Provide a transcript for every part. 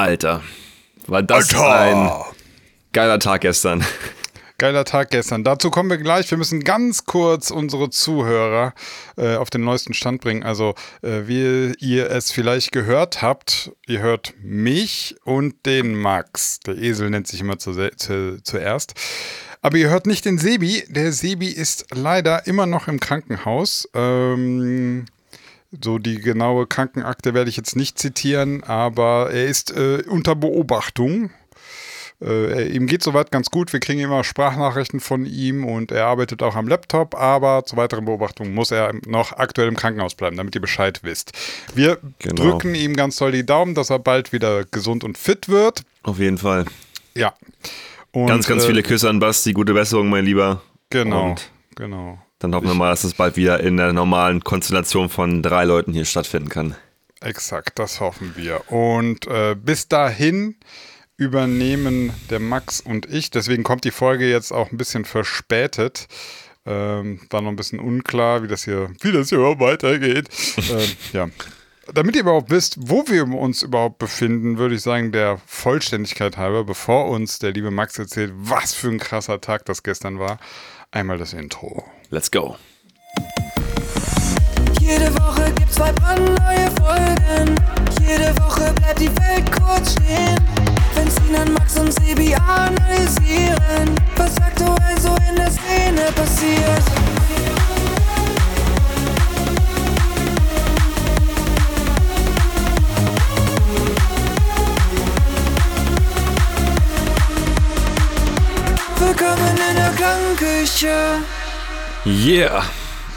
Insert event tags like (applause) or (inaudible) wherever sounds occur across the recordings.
Alter, war das Alter. ein geiler Tag gestern. Geiler Tag gestern. Dazu kommen wir gleich. Wir müssen ganz kurz unsere Zuhörer äh, auf den neuesten Stand bringen. Also, äh, wie ihr es vielleicht gehört habt, ihr hört mich und den Max. Der Esel nennt sich immer zu, zu, zuerst. Aber ihr hört nicht den Sebi. Der Sebi ist leider immer noch im Krankenhaus. Ähm, so die genaue Krankenakte werde ich jetzt nicht zitieren, aber er ist äh, unter Beobachtung. Äh, ihm geht soweit ganz gut. Wir kriegen immer Sprachnachrichten von ihm und er arbeitet auch am Laptop, aber zur weiteren Beobachtung muss er noch aktuell im Krankenhaus bleiben, damit ihr Bescheid wisst. Wir Genau. drücken ihm ganz toll die Daumen, dass er bald wieder gesund und fit wird. Auf jeden Fall. Ja. Und, Ganz, ganz äh, viele Küsse an Basti, gute Besserung, mein Lieber. Genau, Und genau. Dann hoffen wir mal, dass es bald wieder in der normalen Konstellation von drei Leuten hier stattfinden kann. Exakt, das hoffen wir. Und äh, bis dahin übernehmen der Max und ich. Deswegen kommt die Folge jetzt auch ein bisschen verspätet. Ähm, war noch ein bisschen unklar, wie das hier, wie das hier weitergeht. (laughs) ähm, ja. Damit ihr überhaupt wisst, wo wir uns überhaupt befinden, würde ich sagen, der Vollständigkeit halber, bevor uns der liebe Max erzählt, was für ein krasser Tag das gestern war, einmal das Intro. Let's go. Jede Woche gibt's zwei brandneue Folgen. Jede Woche bleibt die Welt kurz stehen. Wenn Sinan, Max und Sebi analysieren, was aktuell so in der Szene passiert. Klangküche. Yeah.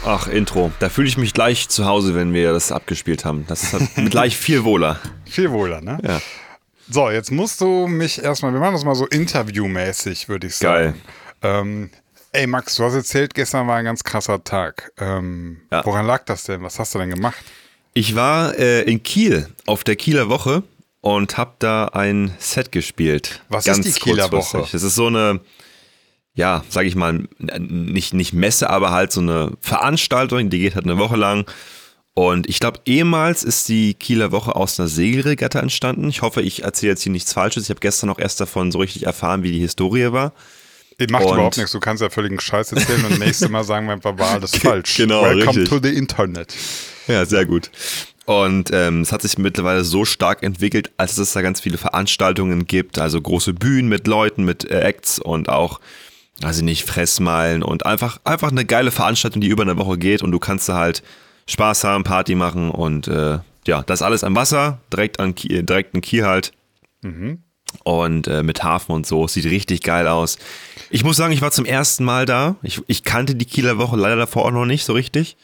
Ach, Intro. Da fühle ich mich gleich zu Hause, wenn wir das abgespielt haben. Das ist halt (laughs) gleich viel wohler. Viel wohler, ne? Ja. So, jetzt musst du mich erstmal, wir machen das mal so interviewmäßig, würde ich sagen. Ähm, ey, Max, du hast erzählt, gestern war ein ganz krasser Tag. Ähm, Ja. Woran lag das denn? Was hast du denn gemacht? Ich war äh, in Kiel auf der Kieler Woche und habe da ein Set gespielt. Was ist die Kieler. Woche? Es ist so eine, ja, sag ich mal, nicht, nicht Messe, aber halt so eine Veranstaltung, die geht halt eine Woche lang. Und ich glaube, ehemals ist die Kieler Woche aus einer Segelregatta entstanden. Ich hoffe, ich erzähle jetzt hier nichts Falsches. Ich habe gestern auch erst davon so richtig erfahren, wie die Historie war. Macht Und- überhaupt nichts, du kannst ja völligen Scheiß erzählen und nächstes Mal sagen wir einfach, war alles (laughs) falsch. Genau, Welcome richtig. to the Internet. Ja, sehr gut. Und ähm, es hat sich mittlerweile so stark entwickelt, als es da ganz viele Veranstaltungen gibt, also große Bühnen mit Leuten, mit äh, Acts und auch, ich nicht, Fressmeilen und einfach, einfach eine geile Veranstaltung, die über eine Woche geht und du kannst da halt Spaß haben, Party machen und äh, ja, das alles am Wasser, direkt an direkt in Kiel halt. Und äh, mit Hafen und so, sieht richtig geil aus. Ich muss sagen, ich war zum ersten Mal da. Ich, ich kannte die Kieler Woche leider davor auch noch nicht so richtig.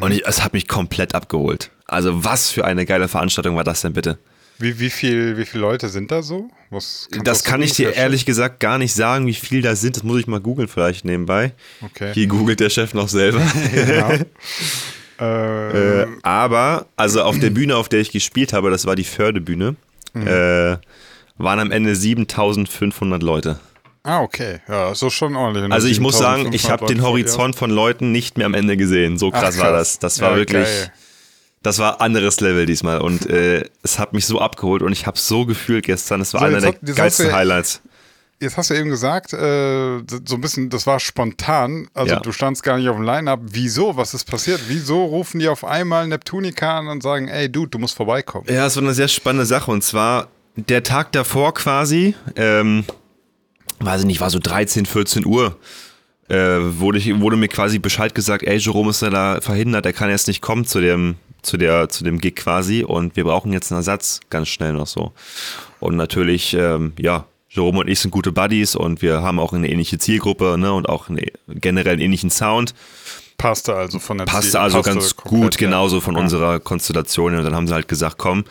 Und ich, es hat mich komplett abgeholt. Also was für eine geile Veranstaltung war das denn bitte? Wie, wie, viel, wie viele Leute sind da so? Was, Das so kann ich dir ehrlich gesagt gar nicht sagen, wie viel da sind. Das muss ich mal googeln vielleicht nebenbei. Okay. Hier googelt der Chef noch selber. (laughs) schätzen? (laughs) Äh, Äh, aber, also auf der Bühne, auf der ich gespielt habe, das war die Fördebühne, äh, waren am Ende 7500 Leute. ah, okay. Ja, ist schon ordentlich. Und Also ich muss sagen, 7500 ich habe den. Horizont von Leuten nicht mehr am Ende gesehen. So krass, Ach, war das. Das war Ja, wirklich, geil. Das war anderes Level diesmal. Und äh, es hat mich so abgeholt und ich habe so gefühlt gestern. Das war So, einer der hat- geilsten ja- Highlights. Jetzt hast du eben gesagt, äh, so ein bisschen, das war spontan. Also Ja. du standst gar nicht auf dem Line-Up. Wieso? Was ist passiert? Wieso rufen die auf einmal Neptunica an und sagen, ey Dude, du musst vorbeikommen? Ja, es war eine sehr spannende Sache. Und zwar der Tag davor quasi, ähm, weiß ich nicht, war so 13, 14 Uhr, äh, wurde, ich, wurde mir quasi Bescheid gesagt, ey, Jerome ist da verhindert, er kann jetzt nicht kommen zu dem, zu der, zu dem Gig quasi und wir brauchen jetzt einen Ersatz ganz schnell noch so. Und natürlich, ähm, ja, Jerome und ich sind gute Buddies und wir haben auch eine ähnliche Zielgruppe, ne, und auch eine, generell einen ähnlichen Sound. Passte also von der Passte Ziel- also passte ganz komplett, gut, genauso von Ja. unserer Konstellation. Und dann haben sie halt gesagt, komm,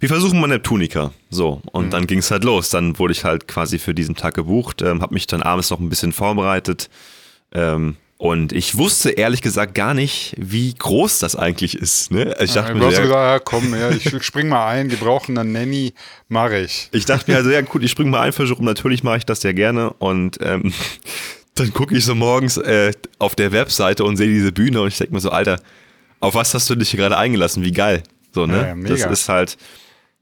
wir versuchen mal Neptunica. So, und Mhm. dann ging es halt los. Dann wurde ich halt quasi für diesen Tag gebucht, ähm, habe mich dann abends noch ein bisschen vorbereitet. Ähm, und ich wusste ehrlich gesagt gar nicht, wie groß das eigentlich ist. Ne? Also Ich dachte Ja, mir, du hast so, gesagt, ja, komm, ja, ich (laughs) spring mal ein, die brauchen eine Nanny, mach ich. ich dachte mir also, ja gut, ich springe mal ein Jerome, natürlich mache ich das ja gerne. Und ähm, (laughs) dann gucke ich so morgens äh, auf der Webseite und sehe diese Bühne und ich denke mir so, Alter, auf was hast du dich hier gerade eingelassen? Wie geil. So, ne? Ja, das ist halt,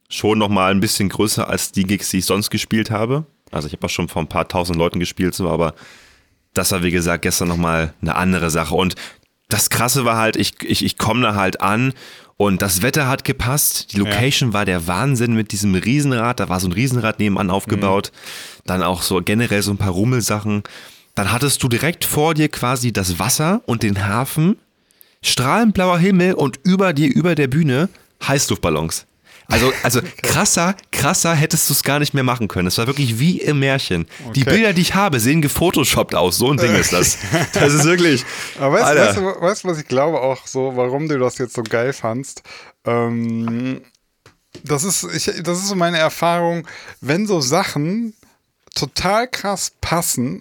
schon nochmal ein bisschen größer als die Gigs, die ich sonst gespielt habe. Also ich habe auch schon vor ein paar tausend Leuten gespielt, so, aber das war wie gesagt gestern nochmal eine andere Sache. Und das Krasse war halt, ich, ich, ich komme da halt an und das Wetter hat gepasst. Die Location ja. war der Wahnsinn mit diesem Riesenrad. Da war so ein Riesenrad nebenan aufgebaut. Mhm. Dann auch so generell so ein paar Rummelsachen. Dann hattest du direkt vor dir quasi das Wasser und den Hafen, strahlend blauer Himmel und über dir, über der Bühne Heißluftballons. Also, also (laughs) krasser, krasser hättest du es gar nicht mehr machen können. Es war wirklich wie im Märchen. Okay. Die Bilder, die ich habe, sehen gefotoshoppt aus. So ein Ding ist das. (laughs) Das ist wirklich. Aber weißt, weißt, du, weißt du, was ich glaube auch so, warum du das jetzt so geil fandst? Ähm, das ist, ich, das ist so meine Erfahrung, wenn so Sachen total krass passen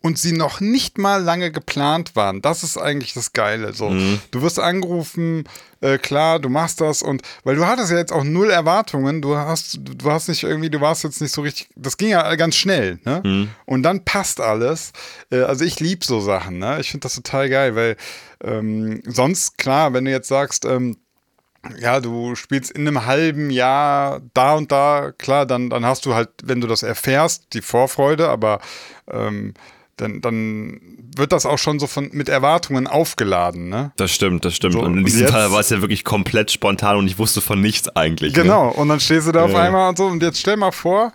und sie noch nicht mal lange geplant waren. Das ist eigentlich das Geile. So, mhm. du wirst angerufen, äh, klar, du machst das und weil du hattest ja jetzt auch null Erwartungen. Du hast, du hast nicht irgendwie, du warst jetzt nicht so richtig. Das ging ja ganz schnell, ne? Mhm. Und dann passt alles. Äh, also ich liebe so Sachen, ne? Ich finde das total geil, weil ähm, sonst klar, wenn du jetzt sagst. Ähm, ja, du spielst in einem halben Jahr da und da, klar, dann, dann hast du halt, wenn du das erfährst, die Vorfreude, aber ähm, dann, dann wird das auch schon so von, mit Erwartungen aufgeladen. Ne? Das stimmt, das stimmt. So, und in diesem jetzt, Fall war es ja wirklich komplett spontan und ich wusste von nichts eigentlich. Ne? Genau, ne? und dann stehst du da ja. auf einmal und so. Und jetzt stell mal vor,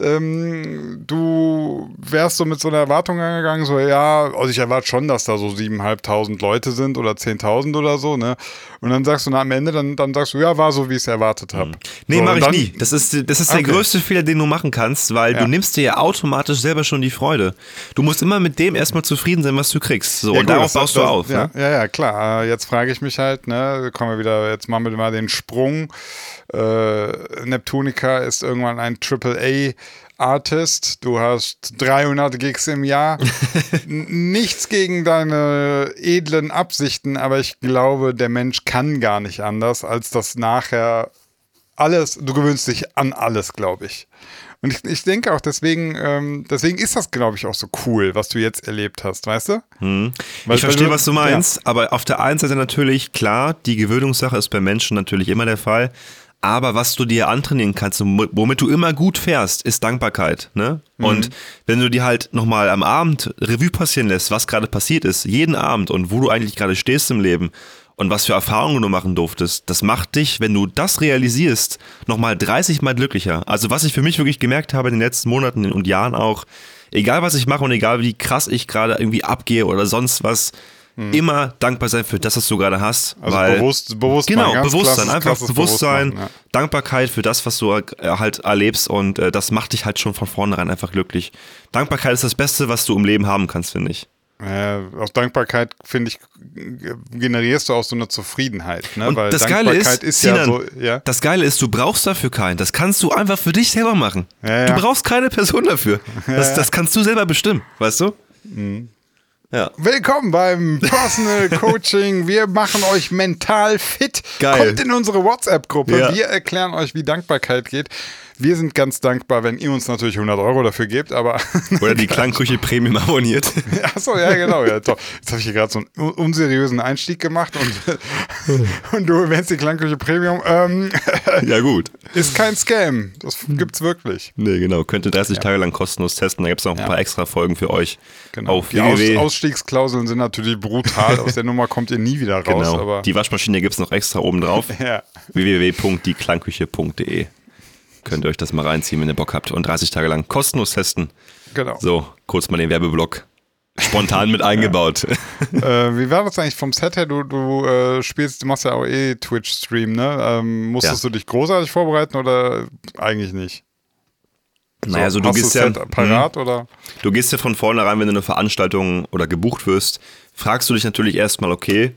ähm, du wärst so mit so einer Erwartung angegangen, so ja, also ich erwarte schon, dass da so 7.500 Leute sind oder 10.000 oder so, ne? Und dann sagst du na, am Ende, dann, dann sagst du, ja, war so, wie ich es erwartet habe. Mhm. Nee, so, mache ich dann, nie. Das ist, das ist okay. der größte Fehler, den du machen kannst, weil ja. du nimmst dir ja automatisch selber schon die Freude. Du musst immer mit dem erstmal zufrieden sein, was du kriegst. So, ja, und gut, darauf baust du auf. Ja, ne? ja, ja, klar. Jetzt frage ich mich halt, ne, kommen wir wieder, jetzt machen wir mal den Sprung. Äh, Neptunica ist irgendwann ein AAA Artist, du hast 300 Gigs im Jahr. (laughs) Nichts gegen deine edlen Absichten, aber ich glaube, der Mensch kann gar nicht anders, als das nachher alles, du gewöhnst dich an alles, glaube ich. Und ich, ich denke auch, deswegen, ähm, deswegen ist das, glaube ich, auch so cool, was du jetzt erlebt hast, weißt du? Hm. Weil, ich verstehe, was du meinst, ja. aber auf der einen Seite natürlich, klar, die Gewöhnungssache ist bei Menschen natürlich immer der Fall. Aber was du dir antrainieren kannst, womit du immer gut fährst, ist Dankbarkeit. Ne? Mhm. Und wenn du dir halt nochmal am Abend Revue passieren lässt, was gerade passiert ist, jeden Abend und wo du eigentlich gerade stehst im Leben und was für Erfahrungen du machen durftest, das macht dich, wenn du das realisierst, nochmal 30 Mal glücklicher. Also was ich für mich wirklich gemerkt habe in den letzten Monaten und Jahren auch, egal was ich mache und egal wie krass ich gerade irgendwie abgehe oder sonst was, hm. immer dankbar sein für das, was du gerade hast. Also weil, bewusst, Bewusstsein. Genau, Bewusstsein. Einfach Bewusstsein, ja. Dankbarkeit für das, was du äh, halt erlebst und äh, das macht dich halt schon von vornherein einfach glücklich. Dankbarkeit ist das Beste, was du im Leben haben kannst, finde ich. Äh, aus Dankbarkeit, finde ich, generierst du auch so eine Zufriedenheit. Ne? Und Weil das Geile ist, ist Sinan, ja so, ja? das Geile ist, du brauchst dafür keinen. Das kannst du einfach für dich selber machen. Ja. Du brauchst keine Person dafür. (laughs) Das, das kannst du selber bestimmen, weißt du? Mhm. Ja. Willkommen beim Personal (laughs) Coaching. Wir machen euch mental fit. Geil. Kommt in unsere WhatsApp-Gruppe. Ja. Wir erklären euch, wie Dankbarkeit geht. Wir sind ganz dankbar, wenn ihr uns natürlich 100 Euro dafür gebt, aber. (laughs) Oder die (laughs) Klangküche Premium abonniert. (laughs) Achso, ja, genau. Ja, toll. Jetzt habe ich hier gerade so einen unseriösen Einstieg gemacht und, und du erwähnst die Klangküche Premium. Ähm, ja, gut. Ist kein Scam. Das gibt's wirklich. Nee, genau. Könnt ihr 30 ja. Tage lang kostenlos testen. Da gibt es noch ein ja. paar extra Folgen für euch. Genau. Auf die Aus Ausstiegsklauseln sind natürlich brutal. Aus der Nummer kommt ihr nie wieder raus. Genau. Die Waschmaschine gibt es noch extra oben drauf. ja. www.dieklangküche.de Könnt ihr euch das mal reinziehen, wenn ihr Bock habt. Und 30 Tage lang kostenlos testen. Genau. So, kurz mal den Werbeblock spontan mit (laughs) eingebaut. äh, wie war das eigentlich vom Set her? Du, du äh, spielst, du machst ja auch eh Twitch-Stream, ne? Ähm, musstest ja. du dich großartig vorbereiten oder eigentlich nicht? Naja, also du gehst ja parat, mh, oder? Du gehst ja von vornherein, wenn du eine Veranstaltung oder gebucht wirst, fragst du dich natürlich erstmal, okay,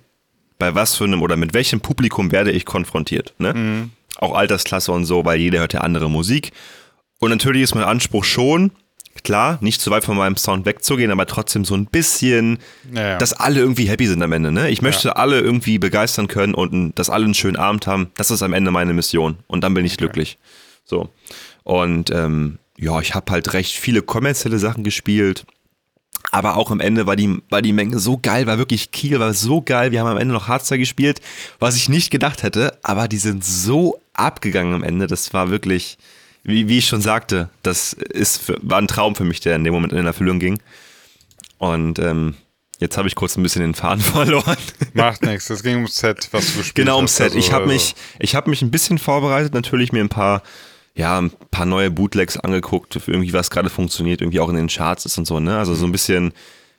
bei was für einem oder mit welchem Publikum werde ich konfrontiert, ne? Mhm auch Altersklasse und so, weil jeder hört ja andere Musik. Und natürlich ist mein Anspruch schon, klar, nicht zu weit von meinem Sound wegzugehen, aber trotzdem so ein bisschen, ja, ja. dass alle irgendwie happy sind am Ende. Ne? Ich möchte ja. alle irgendwie begeistern können und dass alle einen schönen Abend haben. Das ist am Ende meine Mission. Und dann bin ich glücklich. So. Und ähm, ja, ich habe halt recht viele kommerzielle Sachen gespielt. Aber auch am Ende war die, war die Menge so geil, war wirklich Kiel, war so geil. Wir haben am Ende noch Hardstyle gespielt, was ich nicht gedacht hätte, aber die sind so abgegangen am Ende. Das war wirklich, wie, wie ich schon sagte, das ist für, war ein Traum für mich, der in dem Moment in Erfüllung ging. Und ähm, jetzt habe ich kurz ein bisschen den Faden (laughs) verloren. Macht nichts, es ging ums Set, was du gespielt Genau, ums. Set. Also, ich habe also, mich, ich habe mich ein bisschen vorbereitet, natürlich mir ein paar, ja, ein paar neue Bootlegs angeguckt, für irgendwie was gerade funktioniert, irgendwie auch in den Charts ist und so, ne? Also so ein bisschen,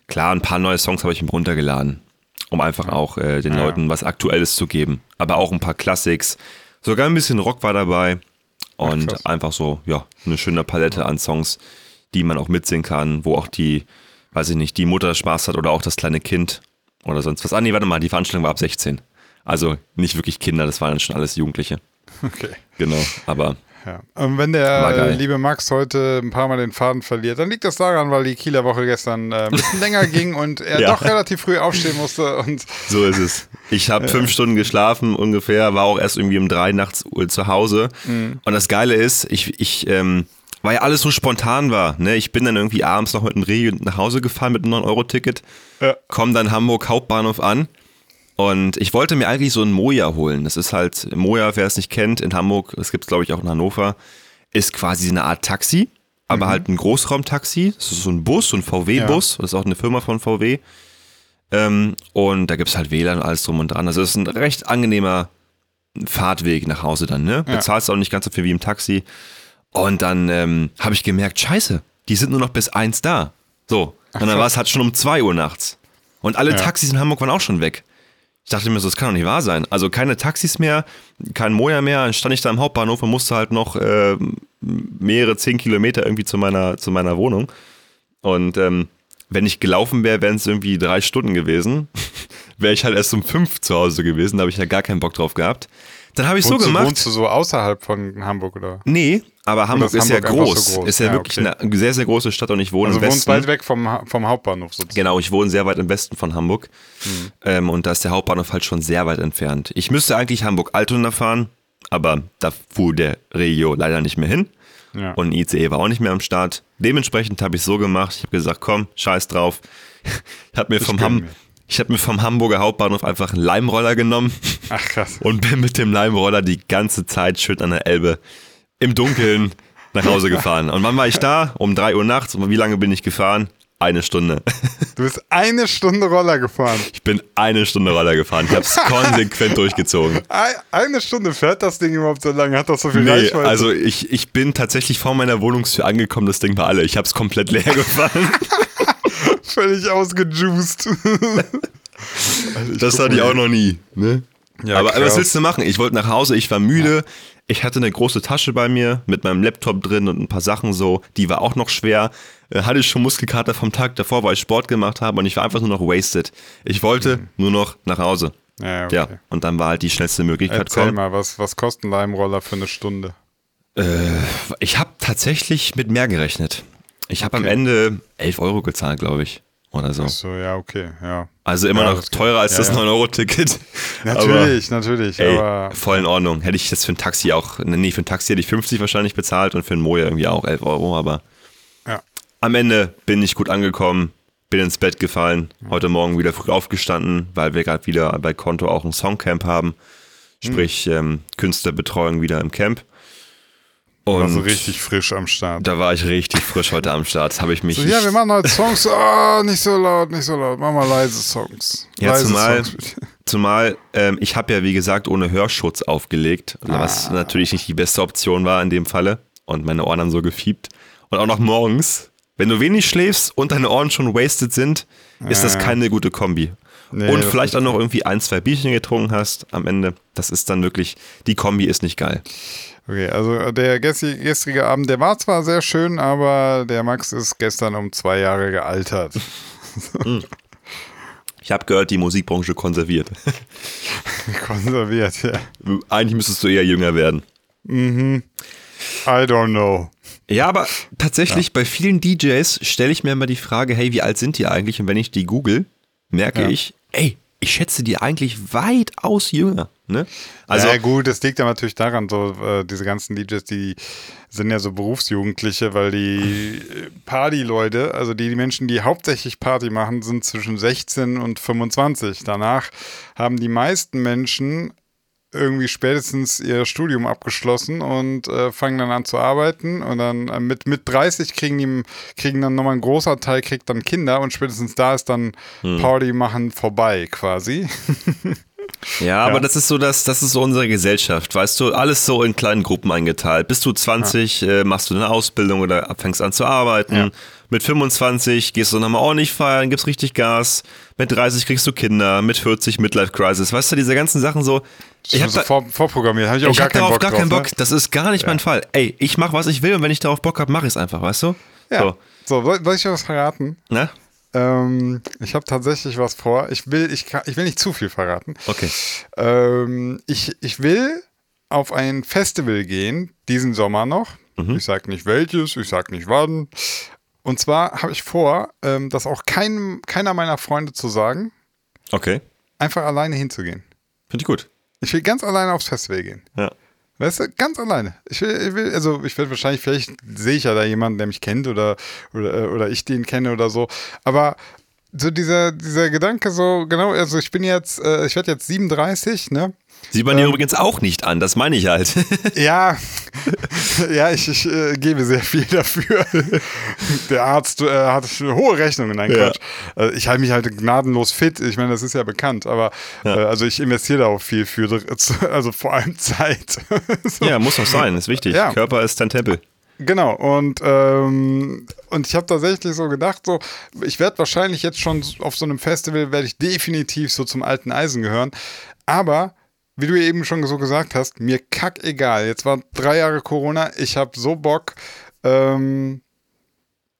klar, ein paar neue Songs habe ich mir runtergeladen, um einfach auch äh, den Ja. Leuten was Aktuelles zu geben. Aber auch ein paar Classics. Sogar ein bisschen Rock war dabei. Und krass. einfach so, ja, eine schöne Palette an Songs, die man auch mitsingen kann, wo auch die, weiß ich nicht, die Mutter Spaß hat oder auch das kleine Kind oder sonst was. Ah, nee, warte mal, die Veranstaltung war ab 16. Also nicht wirklich Kinder, das waren dann schon alles Jugendliche. (laughs) Okay. Genau, aber Ja. Und wenn der äh, liebe Max heute ein paar Mal den Faden verliert, dann liegt das daran, weil die Kieler Woche gestern äh, ein bisschen (laughs) länger ging und er Ja. doch relativ früh aufstehen musste und so ist es. Ich habe fünf Stunden geschlafen ungefähr, war auch erst irgendwie um drei nachts zu Hause. Und das Geile ist, ich, ich ähm, weil ja alles so spontan war. Ne? Ich bin dann irgendwie abends noch mit dem Reh nach Hause gefahren mit einem 9-Euro-Ticket, Ja. komm dann Hamburg Hauptbahnhof an und ich wollte mir eigentlich so ein Moja holen. Das ist halt, Moja, wer es nicht kennt, in Hamburg, das gibt es glaube ich auch in Hannover, ist quasi eine Art Taxi, aber halt ein Großraumtaxi. Das ist so ein Bus, so ein VW-Bus, das ist auch eine Firma von VW. Ähm, und da gibt es halt WLAN und alles drum und dran. Also es ist ein recht angenehmer Fahrtweg nach Hause dann, ne? Ja. Bezahlst auch nicht ganz so viel wie im Taxi. Und dann ähm, habe ich gemerkt, scheiße, die sind nur noch bis eins da. So. Und dann war es halt schon um 2 Uhr nachts. Und alle Ja. Taxis in Hamburg waren auch schon weg. Ich dachte mir so, das kann doch nicht wahr sein. Also keine Taxis mehr, kein Moja mehr. Dann stand ich da im Hauptbahnhof und musste halt noch äh, mehrere zehn Kilometer irgendwie zu meiner, zu meiner Wohnung. Und ähm, wenn ich gelaufen wäre, wären es irgendwie drei Stunden gewesen. (laughs) wäre ich halt erst um fünf zu Hause gewesen. Da habe ich ja gar keinen Bock drauf gehabt. Dann habe ich so wohnst, du, gemacht. wohnst du so außerhalb von Hamburg oder? Nee, aber Hamburg ist, ja Hamburg einfach groß. so groß? Ist ja, Ja, wirklich okay. eine sehr, sehr große Stadt und ich wohne Also im wohnst Westen. weit weg vom, vom Hauptbahnhof sozusagen. Genau, ich wohne sehr weit im Westen von Hamburg. Mhm. Ähm, und da ist der Hauptbahnhof halt schon sehr weit entfernt. Ich müsste eigentlich Hamburg-Altona fahren, aber da fuhr der Regio leider nicht mehr hin. Ja. Und ICE war auch nicht mehr am Start. Dementsprechend habe ich so gemacht. Ich habe gesagt, komm, scheiß drauf. (laughs) Ich habe mir, vom gönn Ham mir. Ich hab mir vom Hamburger Hauptbahnhof einfach einen Leimroller genommen Ach krass. und bin mit dem Leimroller die ganze Zeit schön an der Elbe im Dunkeln nach Hause gefahren. Und wann war ich da? Um 3 Uhr nachts. Und wie lange bin ich gefahren? Eine Stunde. (laughs) Du bist eine Stunde Roller gefahren. Ich bin eine Stunde Roller gefahren. Ich habe es konsequent durchgezogen. Ei- Eine Stunde fährt das Ding überhaupt so lange? Hat das so viel Nee, Reichweite? also ich, ich bin tatsächlich vor meiner Wohnungstür angekommen, das Ding war alle. Ich habe es komplett leer gefahren. (laughs) völlig ausgejuiced. (laughs) Das hatte ich auch noch nie. Ne? Ja, aber, aber was willst du machen? Ich wollte nach Hause, ich war müde. Ich hatte eine große Tasche bei mir mit meinem Laptop drin und ein paar Sachen so. Die war auch noch schwer. Äh, Hatte schon Muskelkater vom Tag davor, weil ich Sport gemacht habe und ich war einfach nur noch wasted. Ich wollte nur noch nach Hause. Mhm. Ja, okay. Ja, und dann war halt die schnellste Möglichkeit. Erzähl komm. mal, was, was kostet ein Leimroller für eine Stunde? Ich habe tatsächlich mit mehr gerechnet. Ich habe am Okay. Ende 11 Euro gezahlt, glaube ich. Oder so. So, ja, okay, ja. Also immer Ja, noch teurer als Ja, das ja. 9-Euro-Ticket. (laughs) Natürlich, natürlich, Ey, aber voll in Ordnung. Hätte ich das für ein Taxi auch, nee, für ein Taxi hätte ich 50 wahrscheinlich bezahlt und für ein Moja irgendwie auch 11 Euro, aber ja. am Ende bin ich gut angekommen, bin ins Bett gefallen, heute Morgen wieder früh aufgestanden, weil wir gerade wieder bei Konto auch ein Songcamp haben, sprich ähm, Künstlerbetreuung wieder im Camp. Und Also richtig frisch am Start. da war ich richtig frisch heute am Start. Habe ich mich. So, ja, wir machen heute Songs. Oh, nicht so laut, nicht so laut. Mach mal leise Songs. Ja, leise zumal, Songs (laughs) zumal ähm, ich habe ja, wie gesagt, ohne Hörschutz aufgelegt, was Ah. natürlich nicht die beste Option war in dem Falle. Und meine Ohren haben so gefiebt. Und auch noch morgens, wenn du wenig schläfst und deine Ohren schon wasted sind, ist das keine gute Kombi. Nee, und vielleicht auch noch irgendwie ein, zwei Bierchen getrunken hast am Ende. Das ist dann wirklich, die Kombi ist nicht geil. Okay, also der gestri- gestrige Abend, der war zwar sehr schön, aber der Max ist gestern um zwei Jahre gealtert. (laughs) Ich habe gehört, die Musikbranche konserviert. (laughs) Konserviert, ja. Eigentlich müsstest du eher jünger werden. I don't know. Ja, aber tatsächlich bei vielen DJs stelle ich mir immer die Frage, hey, wie alt sind die eigentlich? Und wenn ich die google, merke Ja. ich, ey, ich schätze die eigentlich weitaus jünger. Ne? Also ja, gut, das liegt ja natürlich daran, so äh, diese ganzen DJs, die sind ja so Berufsjugendliche, weil die (laughs) Party-Leute, also die, die Menschen, die hauptsächlich Party machen, sind zwischen 16 und 25. Danach haben die meisten Menschen irgendwie spätestens ihr Studium abgeschlossen und äh, fangen dann an zu arbeiten und dann äh, mit, mit 30 kriegen die kriegen dann nochmal ein großer Teil kriegt dann Kinder und spätestens da ist dann hm. Party machen vorbei quasi. Ja, (laughs) ja, aber das ist so, das, das ist so unsere Gesellschaft, weißt du, alles so in kleinen Gruppen eingeteilt. Bist du 20, ja. äh, machst du eine Ausbildung oder fängst an zu arbeiten. Ja. Mit 25 gehst du nochmal ordentlich feiern, gibst richtig Gas. Mit 30 kriegst du Kinder, mit 40 Midlife Crisis. Weißt du, diese ganzen Sachen so. Ich habe so vor, vorprogrammiert, habe ich auch ich gar keinen Bock gar drauf. Keinen Bock. Ne? Das ist gar nicht mein Fall. Ey, ich mach was ich will und wenn ich darauf Bock habe, mach ich es einfach, weißt du? Ja. So, so soll ich dir was verraten? Na? Ähm, ich habe tatsächlich was vor. Ich will, ich, kann, ich will nicht zu viel verraten. Okay. Ähm, ich, ich will auf ein Festival gehen, diesen Sommer noch. Mhm. Ich sage nicht welches, ich sage nicht wann. Und zwar habe ich vor, ähm, das auch keinem, keiner meiner Freunde zu sagen. Okay. Einfach alleine hinzugehen. Finde ich gut. Ich will ganz alleine aufs Festival gehen. Ja. Weißt du, ganz alleine. Ich will, ich will also ich werde wahrscheinlich, vielleicht sehe ich ja da jemanden, der mich kennt oder, oder, oder ich den kenne oder so. Aber so dieser, dieser Gedanke, so, genau, also ich bin jetzt, äh, ich werde jetzt 37, ne? Sieht man ähm, übrigens auch nicht an, das meine ich halt. (laughs) ja, ja, ich, ich äh, gebe sehr viel dafür. (laughs) Der Arzt äh, hat hohe Rechnungen, nein, Quatsch. Ja. Äh, ich halte mich halt gnadenlos fit, ich meine, das ist ja bekannt, aber ja. Äh, also ich investiere da auch viel für, (laughs) also vor allem Zeit. so. Ja, muss auch sein, ist wichtig. Ja. Körper ist dein Tempel. Genau, und, ähm, und ich habe tatsächlich so gedacht, so, ich werde wahrscheinlich jetzt schon auf so einem Festival, werde ich definitiv so zum alten Eisen gehören, aber wie du eben schon so gesagt hast, mir kack egal. Jetzt waren drei Jahre Corona, ich habe so Bock, ähm,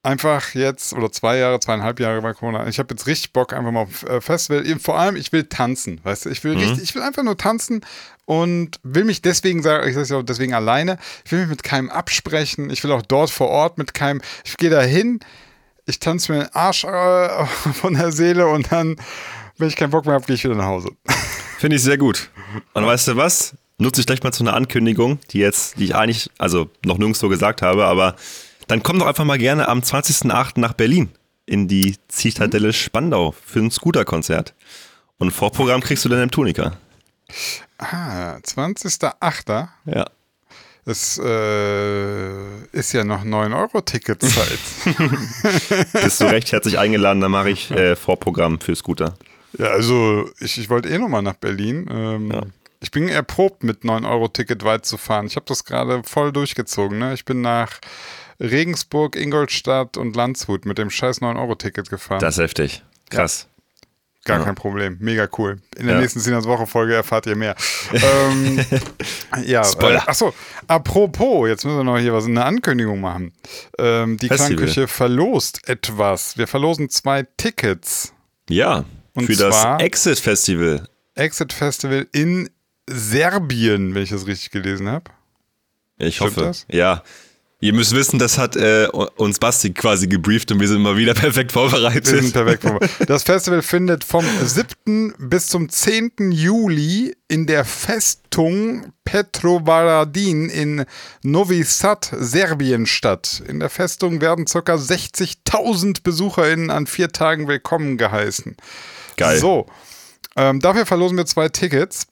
einfach jetzt, oder zwei Jahre, zweieinhalb Jahre bei Corona, ich habe jetzt richtig Bock einfach mal auf äh, Festival. Vor allem, ich will tanzen, weißt du, ich will mhm. richtig, ich will einfach nur tanzen und will mich deswegen, sage ich sage ja auch deswegen alleine, ich will mich mit keinem absprechen, ich will auch dort vor Ort mit keinem, ich gehe da hin, ich tanze mir den Arsch äh, (laughs) von der Seele und dann, wenn ich keinen Bock mehr habe, gehe ich wieder nach Hause. (laughs) Finde ich sehr gut. Und weißt du was? Nutze ich gleich mal zu einer Ankündigung, die jetzt, die ich eigentlich, also noch nirgendwo gesagt habe, aber dann komm doch einfach mal gerne am 20.08. nach Berlin in die Zitadelle Spandau für ein Scooter-Konzert. Und Vorprogramm kriegst du dann im Tunika. Ah, 20.08. Ja. Es äh, ist ja noch 9-Euro-Ticket-Zeit. (laughs) Bist du recht herzlich eingeladen, dann mache ich äh, Vorprogramm für Scooter. Ja, also ich, ich wollte eh nochmal nach Berlin. Ähm, ja. Ich bin erprobt, mit 9-Euro-Ticket weit zu fahren. Ich habe das gerade voll durchgezogen. Ne? Ich bin nach Regensburg, Ingolstadt und Landshut mit dem scheiß 9-Euro-Ticket gefahren. Das ist heftig. Krass. Gar ja. kein Problem. Mega cool. In der ja. nächsten Sinas Woche Folge erfahrt ihr mehr. (laughs) ähm, ja, Spoiler. Äh, achso, apropos, jetzt müssen wir noch hier was eine Ankündigung machen. Ähm, die Festival. Klangküche verlost etwas. Wir verlosen zwei Tickets. Ja, und für das Exit Festival. Exit Festival in Serbien, wenn ich das richtig gelesen habe. Ich Stimmt hoffe. Das? Ja. Ihr müsst wissen, das hat äh, uns Basti quasi gebrieft und wir sind mal wieder (laughs) perfekt vorbereitet. Wir sind perfekt vorbereitet. Das Festival findet vom 7. bis zum 10. Juli in der Festung Petrovaradin in Novi Sad, Serbien statt. In der Festung werden ca. 60.000 BesucherInnen an vier Tagen willkommen geheißen. Geil. So, ähm, dafür verlosen wir zwei Tickets.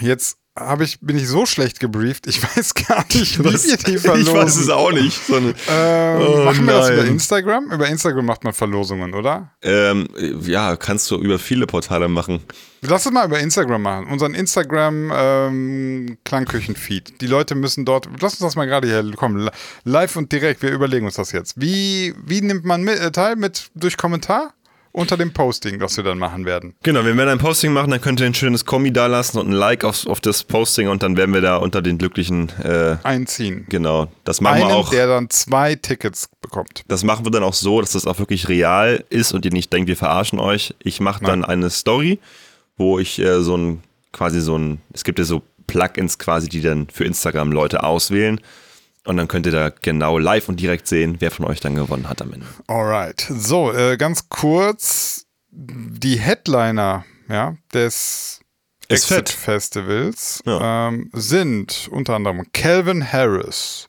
Jetzt habe ich, bin ich so schlecht gebrieft, ich (laughs) weiß gar nicht, wie Was? wir die verlosen. (laughs) Ich weiß es auch nicht. So eine, ähm, oh, machen wir nein. das über Instagram? Über Instagram macht man Verlosungen, oder? Ähm, ja, kannst du über viele Portale machen. Lass es mal über Instagram machen. Unseren Instagram ähm, Klangküchen-Feed. Die Leute müssen dort. Lass uns das mal gerade hier kommen. Live und direkt. Wir überlegen uns das jetzt. Wie, wie nimmt man mit, äh, teil? Mit durch Kommentar? Unter dem Posting, was wir dann machen werden. Genau, wenn wir ein Posting machen, dann könnt ihr ein schönes Kommi da lassen und ein Like auf, auf das Posting und dann werden wir da unter den Glücklichen äh, einziehen. Genau, das machen Einen, wir auch. der dann zwei Tickets bekommt. Das machen wir dann auch so, dass das auch wirklich real ist und ihr nicht denkt, wir verarschen euch. Ich mache dann Nein. eine Story, wo ich äh, so ein quasi so ein, es gibt ja so Plugins quasi, die dann für Instagram Leute auswählen. Und dann könnt ihr da genau live und direkt sehen, wer von euch dann gewonnen hat am Ende. Alright. So, äh, ganz kurz. Die Headliner ja, des Ist fett. Exit-Festivals Ja. ähm, sind unter anderem Calvin Harris,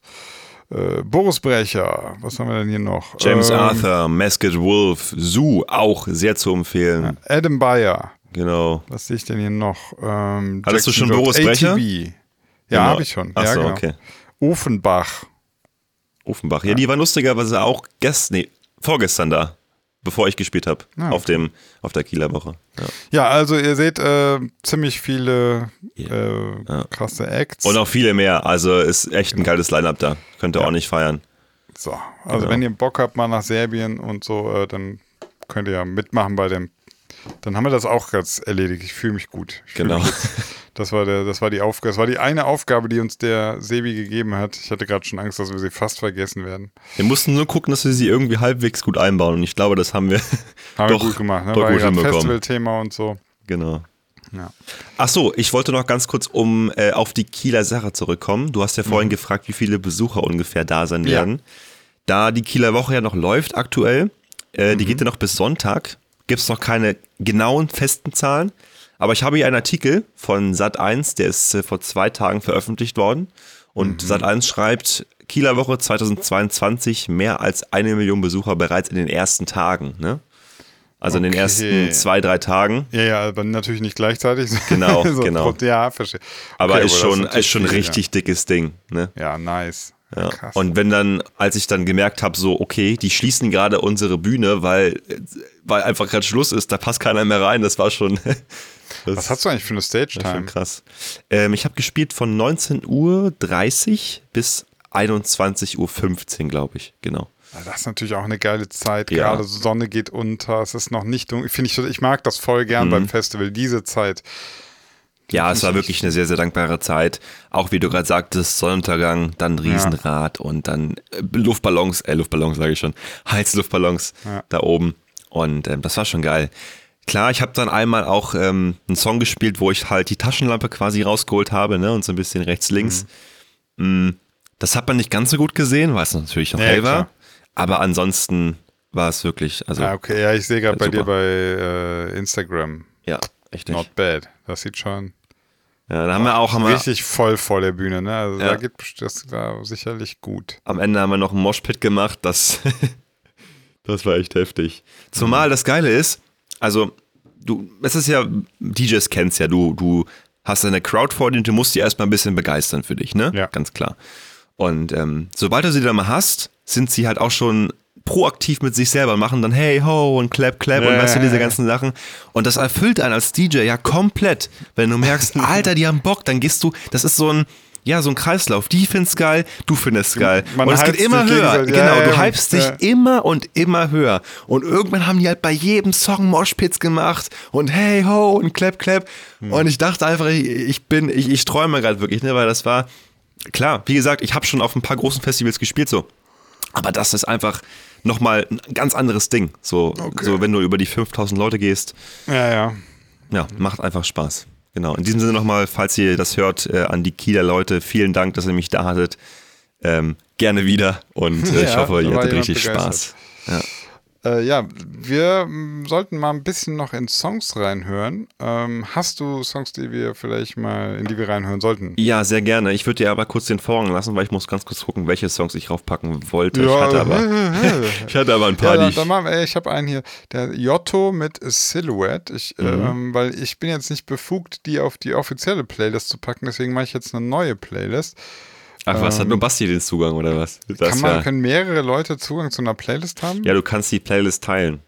äh, Boris Brecher, was haben wir denn hier noch? James Ähm, Arthur, Masked Wolf, Zoo, auch sehr zu empfehlen. Adam Bayer. Genau. Was sehe ich denn hier noch? Ähm, Hattest du Jackson schon Jones, Boris Brecher? ATB. Ja, Genau. habe ich schon. Ach ja, so, genau. okay. Offenbach. Offenbach. Ja, die war lustigerweise auch gestern, nee, vorgestern da, bevor ich gespielt habe. Ah, auf, dem, auf der Kieler Woche. Ja. Ja, also ihr seht äh, ziemlich viele Ja. äh, Ja. krasse Acts. Und noch viele mehr. Also ist echt Genau. ein geiles Line-Up da. Könnt ihr auch nicht feiern. So, also Genau. wenn ihr Bock habt mal nach Serbien und so, äh, dann könnt ihr ja mitmachen bei dem. Dann haben wir das auch ganz erledigt. Ich fühle mich gut. Ich Genau. Mich das war der, das war die Aufgabe. Das war die eine Aufgabe, die uns der Sebi gegeben hat. Ich hatte gerade schon Angst, dass wir sie fast vergessen werden. Wir mussten nur gucken, dass wir sie irgendwie halbwegs gut einbauen. Und ich glaube, das haben wir Haben doch wir gut gemacht. Ne? doch War gut hinbekommen. Festivalthema und so. Genau. Ja. Ach so, ich wollte noch ganz kurz um äh, auf die Kieler Sache zurückkommen. Du hast ja vorhin gefragt, wie viele Besucher ungefähr da sein Mhm. Ja. werden. Da die Kieler Woche ja noch läuft aktuell, äh, Mhm. die geht ja noch bis Sonntag, gibt es noch keine genauen festen Zahlen. Aber ich habe hier einen Artikel von Sat1, der ist äh, vor zwei Tagen veröffentlicht worden. Mhm. Und Sat1 schreibt, Kieler Woche 2022, mehr als eine Million Besucher bereits in den ersten Tagen. Ne? Also in den Okay. ersten zwei, drei Tagen. Ja, ja, aber natürlich nicht gleichzeitig. (laughs) Genau, So, genau. Ja, verstehe. Aber Okay, ist das schon, ist schon richtig dickes Ding. Ne? Ja, ja nice. Ja. Krass. Und wenn dann, als ich dann gemerkt habe, so, okay, die schließen gerade unsere Bühne, weil, weil einfach gerade Schluss ist, da passt keiner mehr rein, das war schon, (laughs) das Was hast du eigentlich für eine Stage-Time? krass. Ähm, ich habe gespielt von 19.30 Uhr bis 21.15 Uhr, glaube ich, genau. Ja, Das ist natürlich auch eine geile Zeit. Ja. Gerade Sonne geht unter, es ist noch nicht dunkel. Finde ich, ich mag das voll gern Mhm. beim Festival, diese Zeit. Ja, es war wirklich eine sehr, sehr dankbare Zeit. Auch wie du gerade sagtest, Sonnenuntergang, dann Riesenrad und dann äh, Luftballons, äh, Luftballons sage ich schon, (laughs) Heizluftballons Ja. da oben. Und ähm, das war schon geil. Klar, ich habe dann einmal auch ähm, einen Song gespielt, wo ich halt die Taschenlampe quasi rausgeholt habe, ne, und so ein bisschen rechts, links. Mm, Das hat man nicht ganz so gut gesehen, weil es natürlich noch Ja, hell war. klar. Aber ansonsten war es wirklich, also Ja, okay, ja, ich sehe gerade bei Super. dir bei äh, Instagram. ja, echt nicht. Not bad. Das sieht schon Ja, da haben wir auch, haben wir, richtig voll vor der Bühne, ne? Also Ja. da geht das war sicherlich gut. Am Ende haben wir noch einen Moshpit gemacht, das, (laughs) das war echt heftig. Zumal das Geile ist, also du, es ist ja, DJs kennst ja, du, du hast eine Crowd vor dir und du musst die erstmal ein bisschen begeistern für dich, ne? Ja. Ganz klar. Und ähm, sobald du sie dann mal hast, sind sie halt auch schon proaktiv mit sich selber und machen dann hey ho und clap clap und Ja, weißt du diese ganzen Sachen. Und das erfüllt einen als DJ ja komplett. Wenn du merkst (laughs) Alter die haben Bock dann gehst du das ist so ein ja so ein Kreislauf. Die find's geil du findest geil. Man und es geht immer höher. genau Ja, du ja. hypst dich Ja. immer und immer höher. Und irgendwann haben die halt bei jedem Song Moshpits gemacht und hey ho und clap clap. Hm. und ich dachte einfach ich, ich bin ich, ich träume gerade wirklich ne weil das war klar wie gesagt ich habe schon auf ein paar großen Festivals gespielt so aber das ist einfach nochmal ein ganz anderes Ding. So, so, wenn du über die 5000 Leute gehst, Ja, ja. ja, macht einfach Spaß. Genau. In diesem Sinne nochmal, falls ihr das hört, äh, an die Kieler Leute, vielen Dank, dass ihr mich da hattet. Ähm, gerne wieder und äh, (laughs) ich Ja, hoffe, da ihr hattet richtig begeistert. Spaß. Ja. Äh, ja, wir m, sollten mal ein bisschen noch in Songs reinhören. Ähm, hast du Songs, die wir vielleicht mal, in die wir reinhören sollten? ja, sehr gerne. Ich würde dir aber kurz den Vorrang lassen, weil ich muss ganz kurz gucken, welche Songs ich raufpacken wollte. ich, hatte aber, (laughs) ich hatte aber ein paar, Ja, die dann, ich, dann wir, ich habe einen hier, der Jotto mit Silhouette. Ich, Mhm. ähm, weil ich bin jetzt nicht befugt, die auf die offizielle Playlist zu packen, deswegen mache ich jetzt eine neue Playlist. Ach was, hat nur Basti den Zugang oder was? Das ähm, Kann man, wär- können mehrere Leute Zugang zu einer Playlist haben? ja, du kannst die Playlist teilen.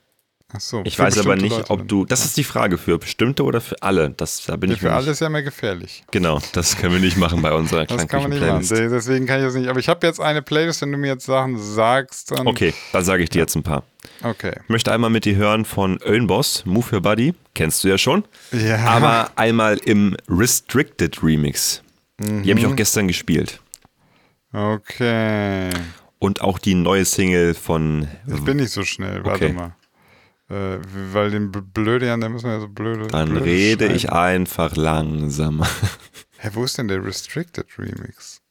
Ach so, Ich weiß aber nicht, Leute ob du. Das ist die Frage für bestimmte oder für alle. Das, da bin Ja, ich für alle ist ja mehr gefährlich. Genau, das können wir nicht machen bei unserer Das kann man nicht Klangküchen-Playlist. machen. Deswegen kann ich das nicht. Aber ich habe jetzt eine Playlist, wenn du mir jetzt Sachen sagst, dann. Okay, dann sage ich dir jetzt ein paar. Okay. Ich möchte einmal mit dir hören von Ölnboss, Move Your Body. Kennst du ja schon. Ja. Aber einmal im Restricted Remix. Die habe ich Mhm. auch gestern gespielt. Okay. Und auch die neue Single von. Jetzt bin ich so schnell. Warte Okay. mal. Äh, weil den Blödian, der müssen wir ja so blöde. Dann blöde rede schneiden. ich einfach langsamer. (laughs) Hä, wo ist denn der Restricted Remix?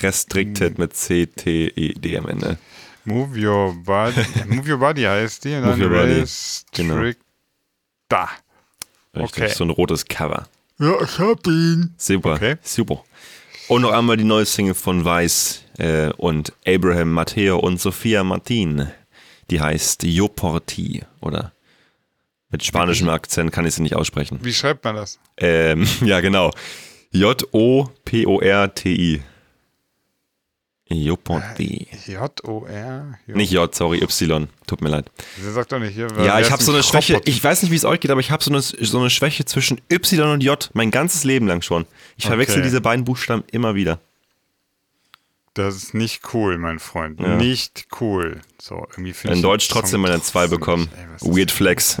Restricted mit C-T-E-D am Ende. Move Your Body. Move Your Body heißt die. Und Move dann Your Body, Restrict. genau. Da. Okay. so ein rotes Cover. Ja, ich hab ihn. Super, Okay. super. Und noch einmal die neue Single von Weiss äh, und Abraham Matteo und Sophia Martin. Die heißt Yo por ti, oder? Mit spanischem Akzent kann ich sie nicht aussprechen. Wie schreibt man das? Ähm, (laughs) ja, genau. J-O-P-O-R-T-I. Yo por ti. J-O-R? Nicht J, sorry, Y. Tut mir leid. Der sagt doch nicht hier. Ja, ich habe so eine Schwäche. Chrobot? Ich weiß nicht, wie es euch geht, aber ich habe so eine, so eine Schwäche zwischen Y und J mein ganzes Leben lang schon. Ich verwechsel Okay. diese beiden Buchstaben immer wieder. Das ist nicht cool, mein Freund. Ja. Nicht cool. So, irgendwie finde ich In Deutsch trotzdem meine 2 trotzdem bekommen. Ey, Weird Flex. (laughs) (laughs)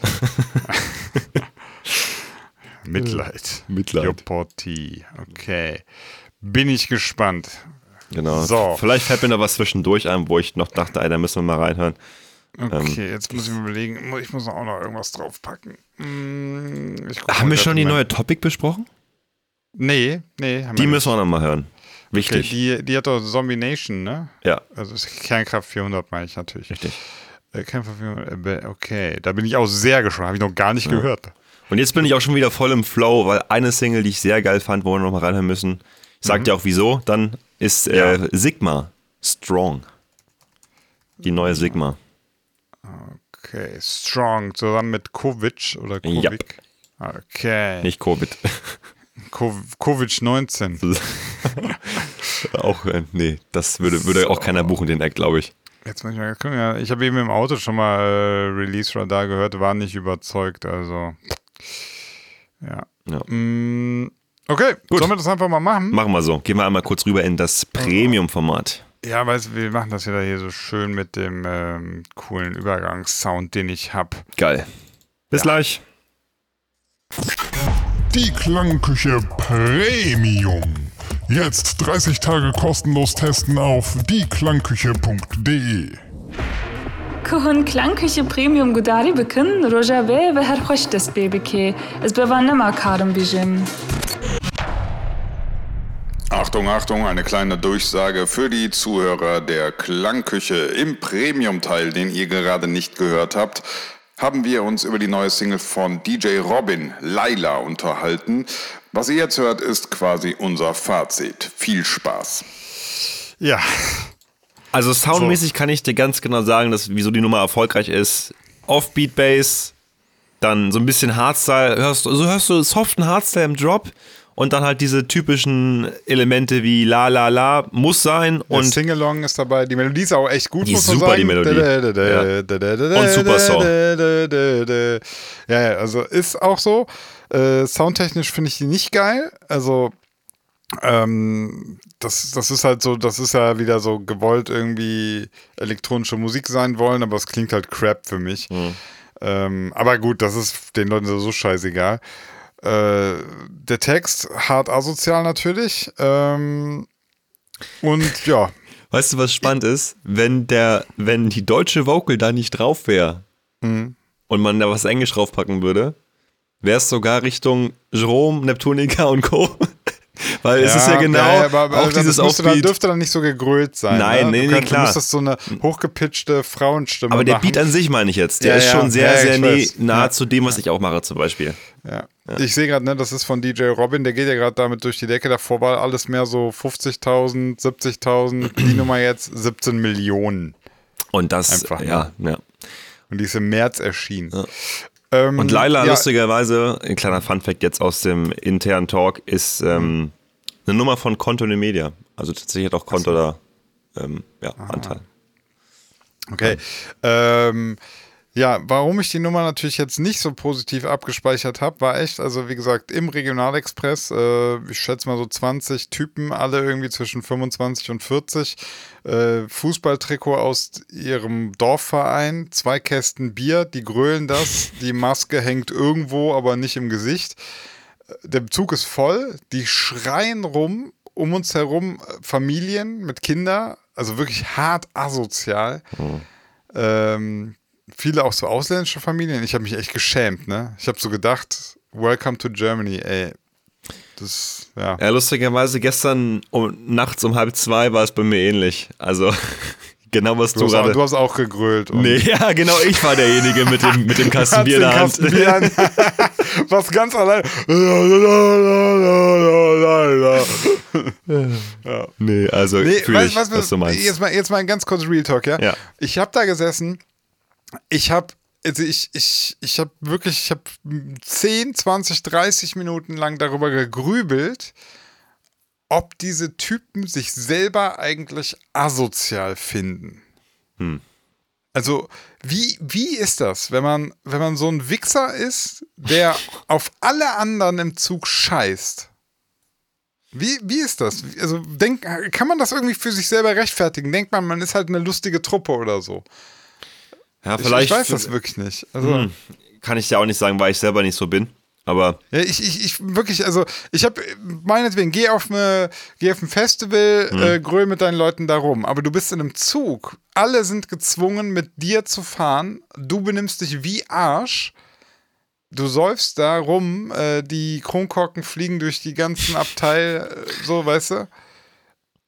Mitleid. Mitleid. Joporti. Okay. Bin ich gespannt. Genau. So. Vielleicht fällt mir noch was zwischendurch ein, wo ich noch dachte, ey, da müssen wir mal reinhören. Okay, jetzt muss ich mir überlegen. Ich muss auch noch irgendwas draufpacken. Hm, Haben wir schon die neue Topic besprochen? Nee, nee. Haben Die wir müssen wir auch noch mal hören. Wichtig. Okay, die, die hat doch Zombie Nation, ne? ja, Also Kernkraft 400 meine ich natürlich. richtig. Äh, Kernkraft 400, äh, okay, da bin ich auch sehr gespannt. Habe ich noch gar nicht gehört. Und jetzt bin ich auch schon wieder voll im Flow, weil eine Single, die ich sehr geil fand, wo wir noch mal reinhören müssen, ich sag dir auch wieso, dann ist äh, Mhm. Ja. Sigma Strong. Die neue Sigma. Okay, Strong, zusammen mit Kovic oder Ja. Kovic. Okay. Nicht Covid. (laughs) Ko Kovic 19. (laughs) auch, äh, nee, das würde, würde auch keiner buchen, den Act, glaube ich. Jetzt muss ich mal gucken. Ja, ich habe eben im Auto schon mal äh, Release Radar gehört, war nicht überzeugt. Also, ja. Ja. Mm, Okay, Gut. sollen wir das einfach mal machen? Machen wir so. Gehen wir einmal kurz rüber in das Premium-Format. Ja, weil wir machen das wieder hier so schön mit dem ähm, coolen Übergangssound, den ich hab. Geil. Bis ja. gleich. Die Klangküche Premium. Jetzt 30 Tage kostenlos testen auf dieklangküche.de. Kuchen Klangküche Premium gudari bekin, roja ve ve her hoş dest bebeke. Es bevan nema karım bijim. Achtung, Achtung, eine kleine Durchsage für die Zuhörer der Klangküche. Im Premium-Teil, den ihr gerade nicht gehört habt, haben wir uns über die neue Single von DJ Robin, Laila, unterhalten. Was ihr jetzt hört, ist quasi unser Fazit. Viel Spaß. Ja, Also soundmäßig kann ich dir ganz genau sagen, dass, wieso die Nummer erfolgreich ist. Offbeat Bass, dann so ein bisschen Hardstyle, hörst, so hörst du soften Hardstyle im Drop und dann halt diese typischen Elemente wie La La La muss sein und und Singalong ist dabei. Die Melodie ist auch echt gut, Die muss ist super, die Melodie. Und super Song. Ja, also ist auch so. Äh, soundtechnisch finde ich die nicht geil. Also ähm, das, das ist halt so, das ist ja wieder so gewollt irgendwie elektronische Musik sein wollen, aber es klingt halt crap für mich. Ähm, aber gut, das ist den Leuten so scheißegal. Äh, der Text hart asozial natürlich. Ähm, und ja, weißt du, was spannend ist? Wenn der, wenn die deutsche Vocal da nicht drauf wäre Mhm. und man da was Englisch draufpacken würde, wäre es sogar Richtung Jerome, Neptunica und Co. (laughs) Weil es ist ja genau aber, aber auch dieses müsste dann, dürfte dann nicht so gegrölt sein. Nein, ne? nee, du nee, könnt- klar. Du musstest so eine hochgepitchte Frauenstimme Aber der machen. Beat an sich meine ich jetzt. Der Ja, ist ja. schon sehr, Ja, ja, sehr nah, nah Ja. zu dem, was ich auch mache zum Beispiel. Ja. Ich sehe gerade, ne, das ist von DJ Robin, der geht ja gerade damit durch die Decke. Davor war alles mehr so 50.000, 70.000. (clears throat) Die Nummer jetzt 17 Millionen. Und das, Einfach, ja, ja. Und die ist im März erschienen. Ähm, Und Laila, ja, lustigerweise, ein kleiner Funfact jetzt aus dem internen Talk, ist ähm, eine Nummer von Konto in Media. Also tatsächlich hat auch Konto da ähm, ja, Anteil. Okay. Ähm, ja, warum ich die Nummer natürlich jetzt nicht so positiv abgespeichert habe, war echt, also wie gesagt, im Regionalexpress, äh, ich schätze mal so 20 Typen, alle irgendwie zwischen 25 und 40, äh, Fußballtrikot aus ihrem Dorfverein, zwei Kästen Bier, die grölen das, (laughs) die Maske hängt irgendwo, aber nicht im Gesicht. Der Zug ist voll, die schreien rum, um uns herum äh, Familien mit Kindern, also wirklich hart asozial. Ähm, viele auch so ausländische Familien. Ich habe mich echt geschämt, ne? Ich habe so gedacht, Welcome to Germany, ey. Das, ja. Ja, lustigerweise gestern um, nachts um halb zwei war es bei mir ähnlich. Also (laughs) genau was Du, du, auch, gerade. du hast auch gegrölt. und Nee, (laughs) ja, genau, ich war derjenige mit dem, mit dem Kasten Bier in der Hand. Kasten. Was ganz allein. Nee, also Nee, fühl weißt, ich, was, was, du meinst. Jetzt mal, jetzt mal ganz kurz Real Talk, ja? Ja. Ich habe da gesessen, ich habe, also ich, ich, ich habe wirklich, ich habe 10, 20, 30 Minuten lang darüber gegrübelt, ob diese Typen sich selber eigentlich asozial finden. Hm. Also, wie, wie ist das, wenn man, wenn man so ein Wichser ist, der (laughs) auf alle anderen im Zug scheißt? Wie, wie ist das? Also, denk, kann man das irgendwie für sich selber rechtfertigen? Denkt man, man ist halt eine lustige Truppe oder so? Ja, Ich, vielleicht ich weiß das wirklich nicht. Also, Hm, kann ich dir auch nicht sagen, weil ich selber nicht so bin. Aber Ja, ich, ich, ich wirklich, also ich habe meinetwegen, geh auf, eine, geh auf ein Festival, Hm. äh, gröl mit deinen Leuten da rum, aber du bist in einem Zug. Alle sind gezwungen, mit dir zu fahren. Du benimmst dich wie Arsch. Du säufst da rum, äh, die Kronkorken fliegen durch die ganzen Abteil, äh, so, weißt du?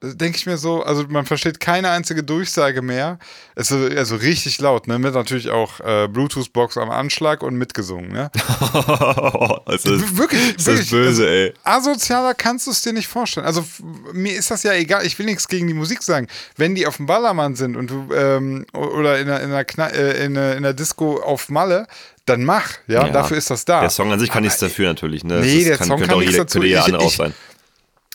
Denke ich mir so, also man versteht keine einzige Durchsage mehr. Es ist also richtig laut, ne? Mit natürlich auch äh, Bluetooth-Box am Anschlag und mitgesungen, ne? (laughs) es ist, wirklich, es wirklich. ist böse, also, ey. Asozialer kannst du es dir nicht vorstellen. Also mir ist das ja egal. Ich will nichts gegen die Musik sagen. Wenn die auf dem Ballermann sind und du ähm, oder in einer, in, einer Kna äh, in, einer, in einer Disco auf Malle, dann mach. Ja, Ja. dafür ist das da. Der Song an sich kann nichts dafür natürlich. Ne? Nee, das der kann, Song kann auch nichts jeder, dazu. Könnte Ich- ich- sein.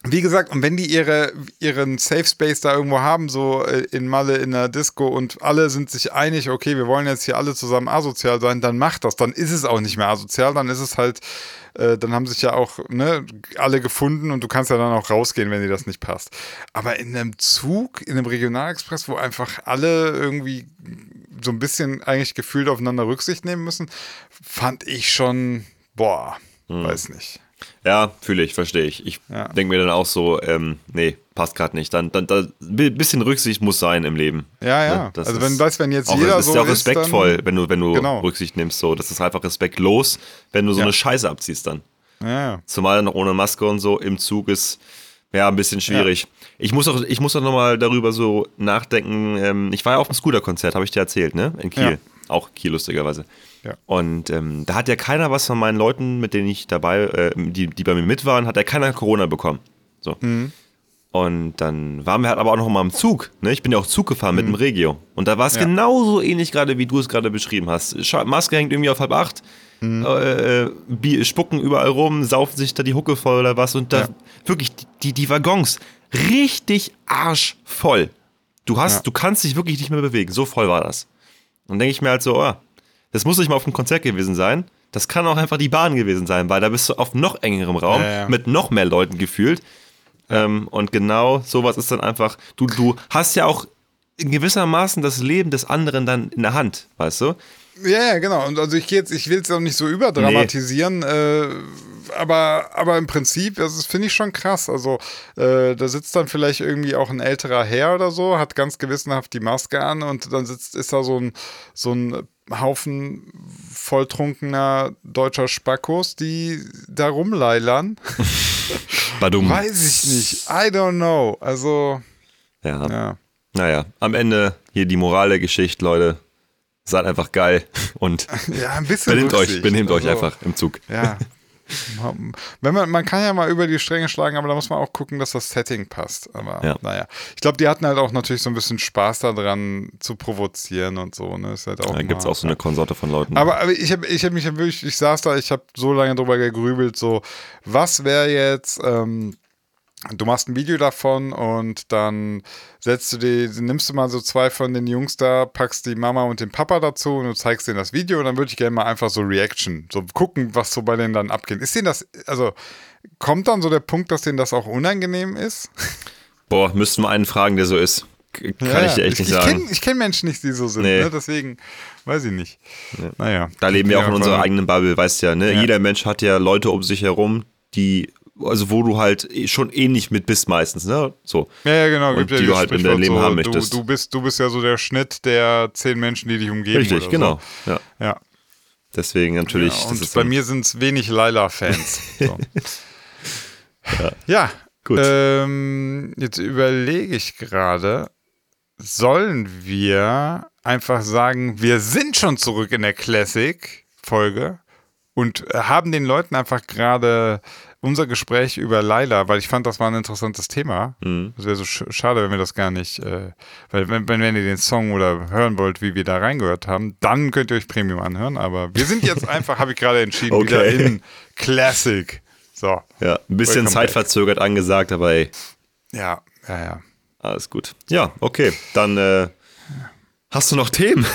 Wie gesagt, und wenn die ihre, ihren Safe Space da irgendwo haben, so äh, in Malle in der Disco und alle sind sich einig, okay, wir wollen jetzt hier alle zusammen asozial sein, dann macht das. Dann ist es auch nicht mehr asozial, dann ist es halt, äh, dann haben sich ja auch ne, alle gefunden und du kannst ja dann auch rausgehen, wenn dir das nicht passt. Aber in einem Zug, in einem Regionalexpress, wo einfach alle irgendwie so ein bisschen eigentlich gefühlt aufeinander Rücksicht nehmen müssen, fand ich schon, boah, weiß nicht. Ja, fühle ich, verstehe ich. Ich Ja. denke mir dann auch so, ähm, nee, passt gerade nicht. Dann, dann, dann, ein bisschen Rücksicht muss sein im Leben. Ja, ja. Ne? Das also ist wenn, weißt, wenn jetzt auch, jeder ist so ja auch ist, respektvoll, wenn du, wenn du Genau. Rücksicht nimmst. So, das ist einfach respektlos, wenn du so Ja. eine Scheiße abziehst dann. Dann, ja, ja. Zumal noch ohne Maske und so im Zug ist ja ein bisschen schwierig. Ich muss auch, ich muss auch nochmal darüber so nachdenken. Ähm, ich war ja auf dem Scooter-Konzert, habe ich dir erzählt, ne? In Kiel. Ja. Auch Kiel, lustigerweise. Ja. Und ähm, da hat ja keiner was von meinen Leuten, mit denen ich dabei, äh, die, die bei mir mit waren, hat ja keiner Corona bekommen. So. Mhm. Und dann waren wir halt aber auch noch mal im Zug. Ne? Ich bin ja auch Zug gefahren mit dem Regio. Und da war es Mhm. Ja. genauso ähnlich gerade, wie du es gerade beschrieben hast. Scha- Maske hängt irgendwie auf halb acht. Mhm. Äh, äh, spucken überall rum, saufen sich da die Hucke voll oder was. Und da Ja. wirklich die, die Waggons richtig arschvoll. Du hast, Ja. du kannst dich wirklich nicht mehr bewegen. So voll war das. Und denke ich mir halt so, oh, das muss nicht mal auf dem Konzert gewesen sein. Das kann auch einfach die Bahn gewesen sein, weil da bist du auf noch engerem Raum Ja, ja. mit noch mehr Leuten gefühlt. Ähm, und genau sowas ist dann einfach, du, du hast ja auch in gewissermaßen das Leben des anderen dann in der Hand, weißt du? Ja, ja, genau. Und also ich gehe jetzt, ich will es auch nicht so überdramatisieren, äh, aber, aber im Prinzip, das finde ich schon krass. Also äh, da sitzt dann vielleicht irgendwie auch ein älterer Herr oder so, hat ganz gewissenhaft die Maske an und dann sitzt, ist da so ein, so ein Haufen volltrunkener deutscher Spackos, die da rumleilern. (laughs) Badum. Weiß ich nicht. I don't know. Also, Ja. ja. Naja, am Ende hier die Moral der Geschichte, Leute. Seid einfach geil und (laughs) Ja, ein bisschen. benehmt euch, benehmt euch Also, einfach im Zug. Ja. Wenn man, man kann ja mal über die Stränge schlagen, aber da muss man auch gucken, dass das Setting passt. Aber Ja. naja. Ich glaube, die hatten halt auch natürlich so ein bisschen Spaß daran zu provozieren und so. Ne? Ist halt auch Da gibt es auch so eine Konsorte von Leuten. aber, aber ich habe ich hab mich ja wirklich, ich saß da, ich habe so lange drüber gegrübelt, so, was wäre jetzt, ähm, du machst ein Video davon und dann setzt du die, nimmst du mal so zwei von den Jungs da, packst die Mama und den Papa dazu und du zeigst denen das Video und dann würde ich gerne mal einfach so Reaction, so gucken, was so bei denen dann abgeht. Ist denen das, also, kommt dann so der Punkt, dass denen das auch unangenehm ist? Boah, müssten wir einen fragen, der so ist. Kann Ja, ich dir echt ich, nicht ich sagen. kenn- Ich kenne Menschen nicht, die so sind, Nee. ne? deswegen weiß ich nicht. Naja. Da leben wir auch in unserer eigenen Bubble, weißt ja, ne? Ja. Jeder Mensch hat ja Leute um sich herum, die, also wo du halt schon ähnlich mit bist meistens, ne? So. Ja, ja, genau. Und gibt ja die du halt in deinem Leben so, haben du, möchtest. Du bist, du bist ja so der Schnitt der zehn Menschen, die dich umgeben. Richtig, genau. Ja. So. Ja. Deswegen natürlich. ja und ist bei mir sind es wenig Laila-Fans. (laughs) So. ja. Gut. Ähm, jetzt überlege ich gerade. sollen wir einfach sagen, wir sind schon zurück in der Classic-Folge und haben den Leuten einfach gerade unser Gespräch über Laila, weil ich fand, das war ein interessantes Thema. Mhm. Es wäre so sch schade, wenn wir das gar nicht, äh, weil wenn, wenn, wenn ihr den Song oder hören wollt, wie wir da reingehört haben, dann könnt ihr euch Premium anhören. Aber wir sind jetzt einfach, habe ich gerade entschieden, Okay. wieder in Classic. So, Ja, ein bisschen zeitverzögert angesagt, aber ey, ja, ja, ja. alles gut. Ja, okay, dann äh, hast du noch Themen?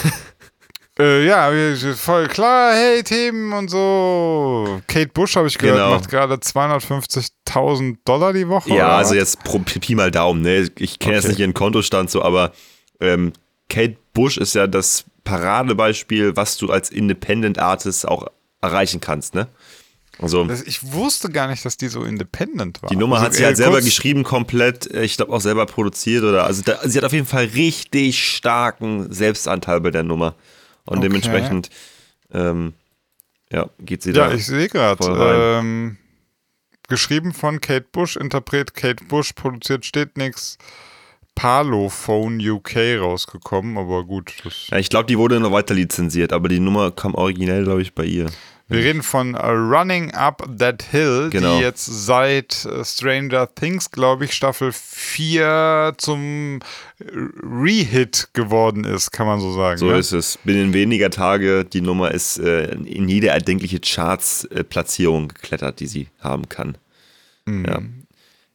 Äh, ja, voll klar, hey, Themen und so. Kate Bush, habe ich gehört, Genau. macht gerade 250.000 Dollar die Woche. Ja, oder also jetzt pro Pi mal Daumen, ne? Ich kenne jetzt Okay. nicht ihren Kontostand so, aber ähm, Kate Bush ist ja das Paradebeispiel, was du als Independent Artist auch erreichen kannst, ne? Also Ich wusste gar nicht, dass die so independent war. die Nummer Also, hat sie äh, halt selber kurz- geschrieben, komplett, äh, ich glaube auch selber produziert oder also da, sie hat auf jeden Fall richtig starken Selbstanteil bei der Nummer. Und Okay. dementsprechend ähm, ja, geht sie Ja, da. ich sehe gerade. Ähm, geschrieben von Kate Bush, Interpret Kate Bush, produziert steht nix. Parlophone UK rausgekommen, aber gut. Das ja, ich glaube, die wurde noch weiter lizenziert, aber die Nummer kam originell, glaube ich, bei ihr. Wir reden von äh, Running Up That Hill, Genau. die jetzt seit äh, Stranger Things, glaube ich, Staffel 4 zum äh, Rehit geworden ist, kann man so sagen. So ne? ist es. Binnen weniger Tage, die Nummer ist äh, in jede erdenkliche Charts-Platzierung geklettert, die sie haben kann. Ja.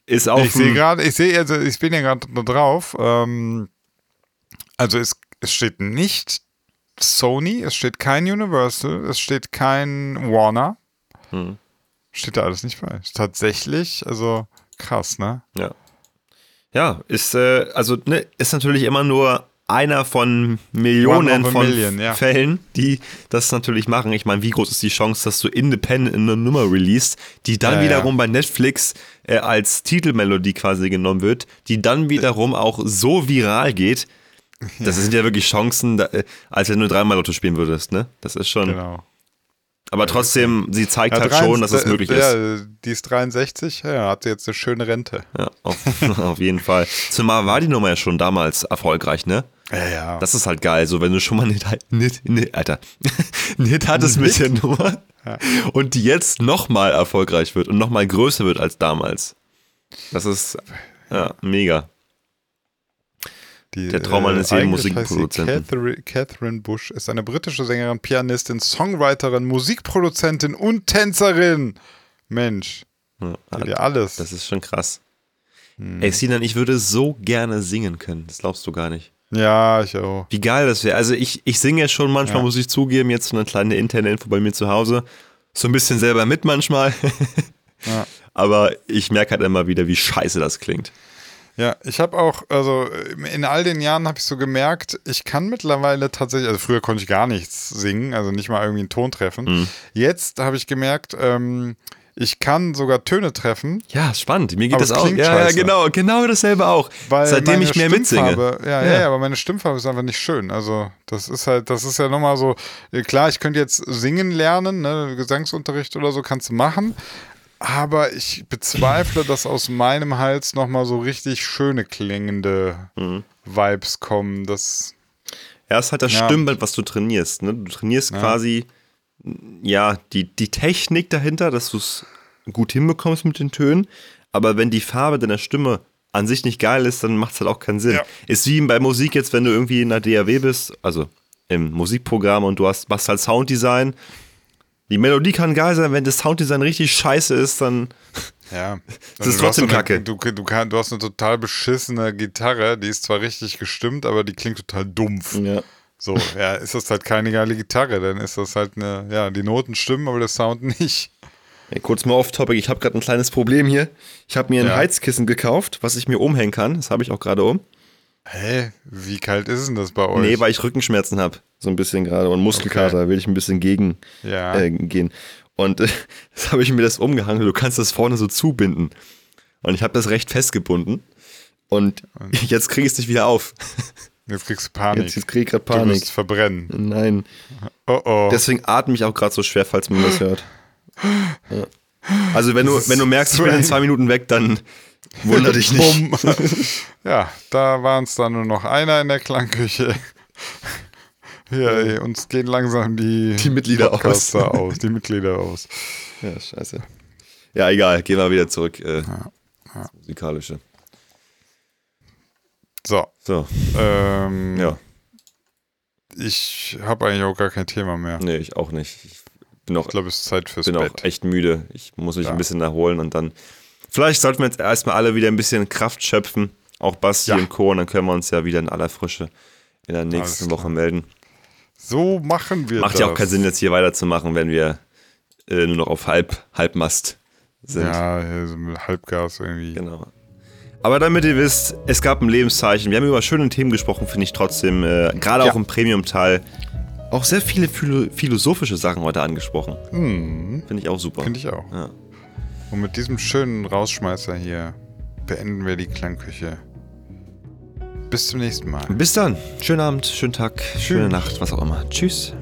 Ist auch Mhm. Ich sehe gerade, ich sehe, also ich bin ja gerade drauf. Ähm, also es, es steht nicht Sony, es steht kein Universal, es steht kein Warner. Hm. Steht da alles nicht falsch. Tatsächlich, also krass, ne? Ja. Ja, ist, äh, also, ne, ist natürlich immer nur einer von Millionen von million, ja. Fällen, die das natürlich machen. Ich meine, wie groß ist die Chance, dass du independent eine Nummer release, die dann Ja, wiederum bei Netflix äh, als Titelmelodie quasi genommen wird, die dann wiederum auch so viral geht. (laughs) Das sind ja wirklich Chancen, da, äh, als wenn du dreimal Lotto spielen würdest, ne? Das ist schon. Genau. Aber trotzdem, sie zeigt Ja, halt 63 schon, dass es möglich ist. ja, Die ist 63, ja, hat sie jetzt eine schöne Rente. Ja, auf, (laughs) auf jeden Fall. Zumal war die Nummer ja schon damals erfolgreich, ne? Ja, ja. Das ist halt geil, so wenn du schon mal einen Hit, Hit, Hit, Alter, (laughs) einen Hit hattest mit der Nummer und die jetzt nochmal erfolgreich wird und nochmal größer wird als damals. Das ist ja, mega. Die, Der Traum eines jeden sie Musikproduzenten. Catherine, Catherine Bush ist eine britische Sängerin, Pianistin, Songwriterin, Musikproduzentin und Tänzerin. Mensch, Ja, die ja alles. das ist schon krass. Hm. Ey, Sinan, ich würde so gerne singen können. Das glaubst du gar nicht. ja, ich auch. Wie geil das wäre. Also ich, ich singe ja schon manchmal, Ja. muss ich zugeben, jetzt so eine kleine interne Info bei mir zu Hause. So ein bisschen selber mit manchmal. (laughs) Ja. Aber ich merke halt immer wieder, wie scheiße das klingt. Ja, ich habe auch, also in all den Jahren habe ich so gemerkt, ich kann mittlerweile tatsächlich, also früher konnte ich gar nichts singen, also nicht mal irgendwie einen Ton treffen. Mhm. Jetzt habe ich gemerkt, ähm, ich kann sogar Töne treffen, Ja, spannend. Mir geht das auch. Ja, ja, genau, genau dasselbe auch. weil Seitdem ich mehr mitsinge. Stimmfarbe- ja, Ja. ja, aber meine Stimmfarbe ist einfach nicht schön. Also das ist halt, das ist ja nochmal so, äh, klar, ich könnte jetzt singen lernen, ne, Gesangsunterricht oder so kannst du machen, aber ich bezweifle, dass aus meinem Hals nochmal so richtig schöne klingende Mhm. Vibes kommen. Das, Ja, ist halt das Ja. Stimmband, was du trainierst. Ne? Du trainierst quasi ja die, die Technik dahinter, dass du es gut hinbekommst mit den Tönen. Aber wenn die Farbe deiner Stimme an sich nicht geil ist, dann macht es halt auch keinen Sinn. Ja. Ist wie bei Musik jetzt, wenn du irgendwie in der DAW bist, also im Musikprogramm und du hast, machst halt Sounddesign. Die Melodie kann geil sein, wenn das Sounddesign richtig scheiße ist, dann ja. (laughs) Das ist trotzdem eine, Kacke. Du, du, kann, du hast eine total beschissene Gitarre, die ist zwar richtig gestimmt, aber die klingt total dumpf. ja. So, ja, (laughs) ist das halt keine geile Gitarre, dann ist das halt eine, ja, die Noten stimmen, aber der Sound (laughs) nicht. Ey, kurz mal off-topic, ich habe gerade ein kleines Problem hier. Ich habe mir ein Ja. Heizkissen gekauft, was ich mir umhängen kann. Das habe ich auch gerade um. Hä? Wie kalt ist denn das bei euch? Nee, weil ich Rückenschmerzen habe. So ein bisschen gerade. Und Muskelkater will ich ein bisschen gegen Ja. äh, gehen. Und äh, (laughs) das habe ich mir das umgehangen. Du kannst das vorne so zubinden. Und ich habe das recht festgebunden. Und (laughs) jetzt kriege ich es nicht wieder auf. (laughs) Jetzt kriegst du Panik. Jetzt, jetzt kriege ich gerade Du Panik. wirst verbrennen. Nein. Oh oh. Deswegen atme ich auch gerade so schwer, falls man das hört. (gasps) Ja. Also wenn du, wenn du merkst, ich bin in zwei Minuten weg, dann Wunder dich nicht. (laughs) Ja, da waren es dann nur noch einer in der Klangküche. Ja, uns gehen langsam die, Die Mitglieder Podcaster aus. Die Mitglieder aus. Ja, scheiße. Ja, egal. Gehen wir wieder zurück. Äh, ins Musikalische. So, So, ähm, ja. ich habe eigentlich auch gar kein Thema mehr. Nee, ich auch nicht. Ich bin auch, Ich glaube, es ist Zeit fürs bin auch Bett. echt müde. Ich muss mich Ja. ein bisschen erholen und dann. Vielleicht sollten wir jetzt erstmal alle wieder ein bisschen Kraft schöpfen. Auch Basti Ja. und Co. Und dann können wir uns ja wieder in aller Frische in der nächsten. Woche melden. So machen wir Macht das. ja auch keinen Sinn, jetzt hier weiterzumachen, wenn wir äh, nur noch auf Halb, Halbmast sind. Ja, hier so mit Halbgas irgendwie. Genau. Aber damit ihr wisst, es gab ein Lebenszeichen. Wir haben über schöne Themen gesprochen, finde ich trotzdem. Äh, Gerade Ja. auch im Premium-Teil. Auch sehr viele philo philosophische Sachen heute angesprochen. Finde ich auch super. Finde ich auch. Ja. Und mit diesem schönen Rausschmeißer hier beenden wir die Klangküche. Bis zum nächsten Mal. Bis dann. Schönen Abend, schönen Tag, schöne Nacht, was auch immer. Tschüss.